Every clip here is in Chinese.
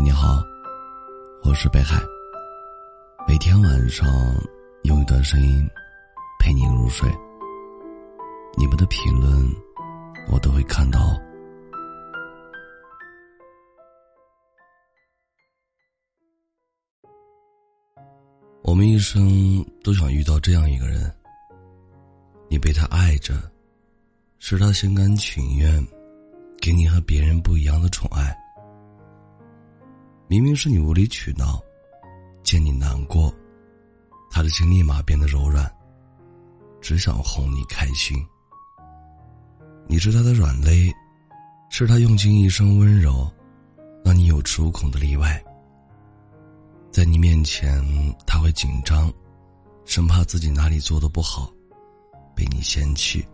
你好，我是北海。每天晚上用一段声音陪你入睡。你们的评论我都会看到。我们一生都想遇到这样一个人，你被他爱着，是他心甘情愿给你和别人不一样的宠爱。明明是你无理取闹，见你难过，他的心立马变得柔软，只想哄你开心。你是他的软肋，是他用尽一生温柔，让你有恃无恐的例外。在你面前，他会紧张，生怕自己哪里做的不好，被你嫌弃。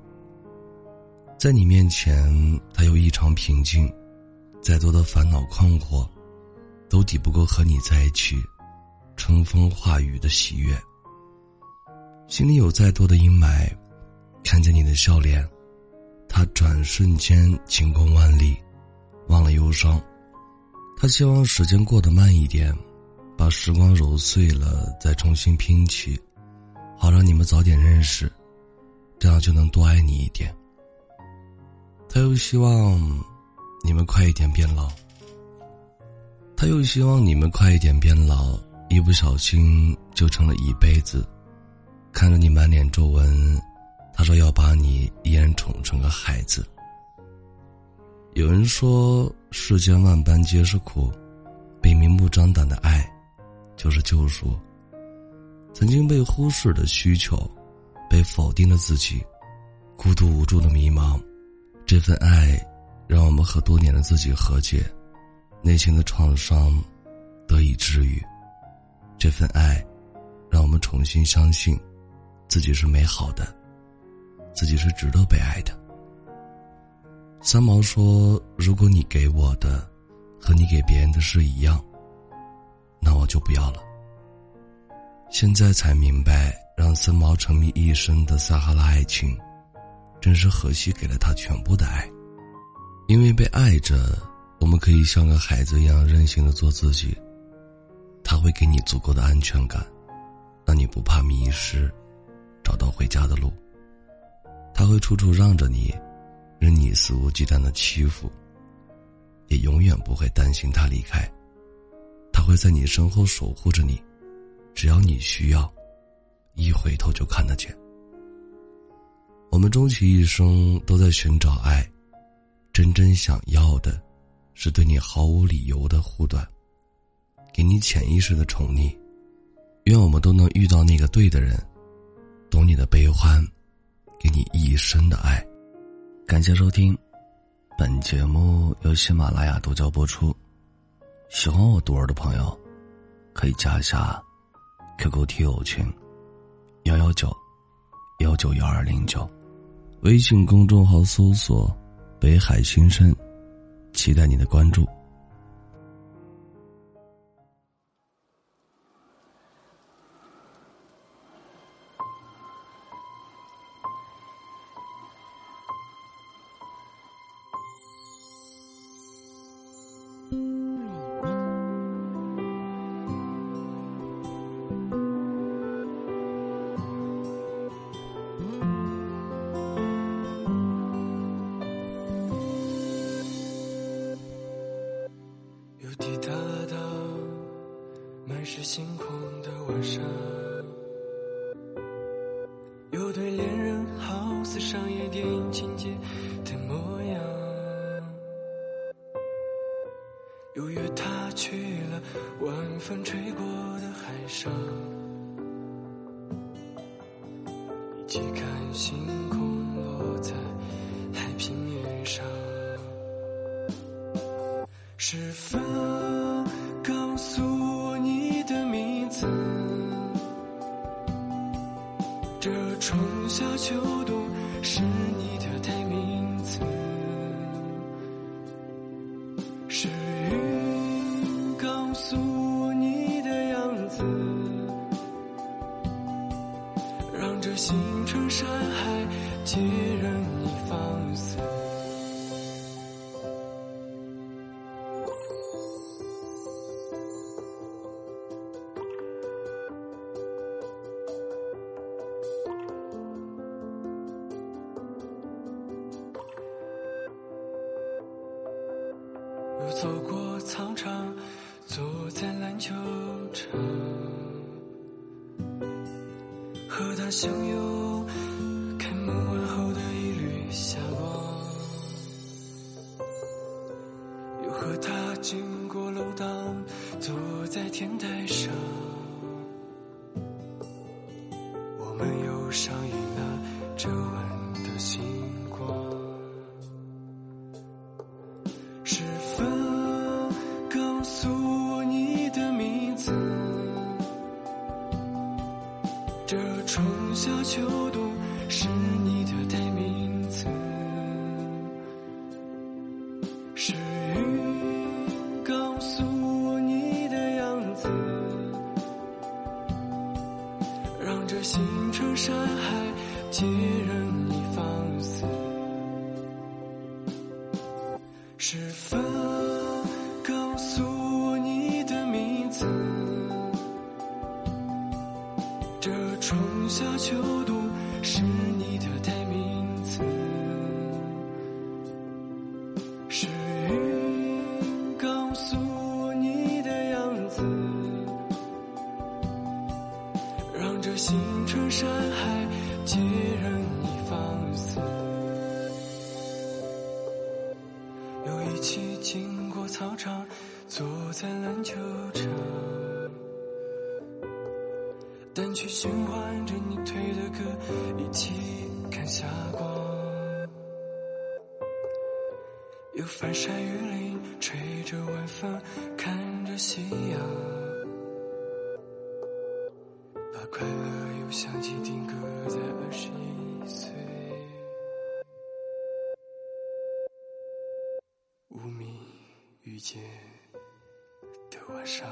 在你面前，他又异常平静，再多的烦恼困惑，都抵不过和你在一起，春风化雨的喜悦。心里有再多的阴霾，看见你的笑脸，他转瞬间晴空万里，忘了忧伤。他希望时间过得慢一点。把时光揉碎了，再重新拼起，好让你们早点认识，这样就能多爱你一点。他又希望你们快一点变老，他又希望你们快一点变老，一不小心就成了一辈子。看着你满脸皱纹，他说要把你依然宠成个孩子。有人说世间万般皆是苦，被明目张胆的爱。就是救赎。曾经被忽视的需求，被否定的自己，孤独无助的迷茫，这份爱，让我们和多年的自己和解，内心的创伤得以治愈。这份爱，让我们重新相信，自己是美好的，自己是值得被爱的。三毛说：“如果你给我的，和你给别人的是一样。”那我就不要了。现在才明白，让三毛沉迷一生的撒哈拉爱情，真是荷西给了他全部的爱。因为被爱着，我们可以像个孩子一样任性的做自己。他会给你足够的安全感，让你不怕迷失，找到回家的路。他会处处让着你，任你肆无忌惮的欺负，也永远不会担心他离开。他会在你身后守护着你，只要你需要，一回头就看得见。我们终其一生都在寻找爱，真正想要的，是对你毫无理由的护短，给你潜意识的宠溺。愿我们都能遇到那个对的人，懂你的悲欢，给你一生的爱。感谢收听，本节目由喜马拉雅独家播出。喜欢我独儿的朋友，可以加一下 QQ 听友群幺幺九幺九幺二零九，微信公众号搜索“北海新生”，期待你的关注。滴答答，满是星空的晚上，有对恋人好似商业电影情节的模样，又约他去了晚风吹过的海上，一起看星空落在海平面上，是否告诉我你的名字？这春夏秋冬是你的代名词，是云告诉我你的样子，让这星辰山海皆任你放肆。走过操场，坐在篮球场，和他相拥，开门完后的一缕霞光，又和他经过楼道，坐在天台上，春夏秋冬是你的代名词。是云告诉我你的样子，让这星辰山海皆任你放肆。这星辰山海皆任你放肆。又一起经过操场，坐在篮球场，单曲循环着你推的歌，一起看霞光。又翻山越岭，吹着晚风，看着夕阳，遇见的晚上。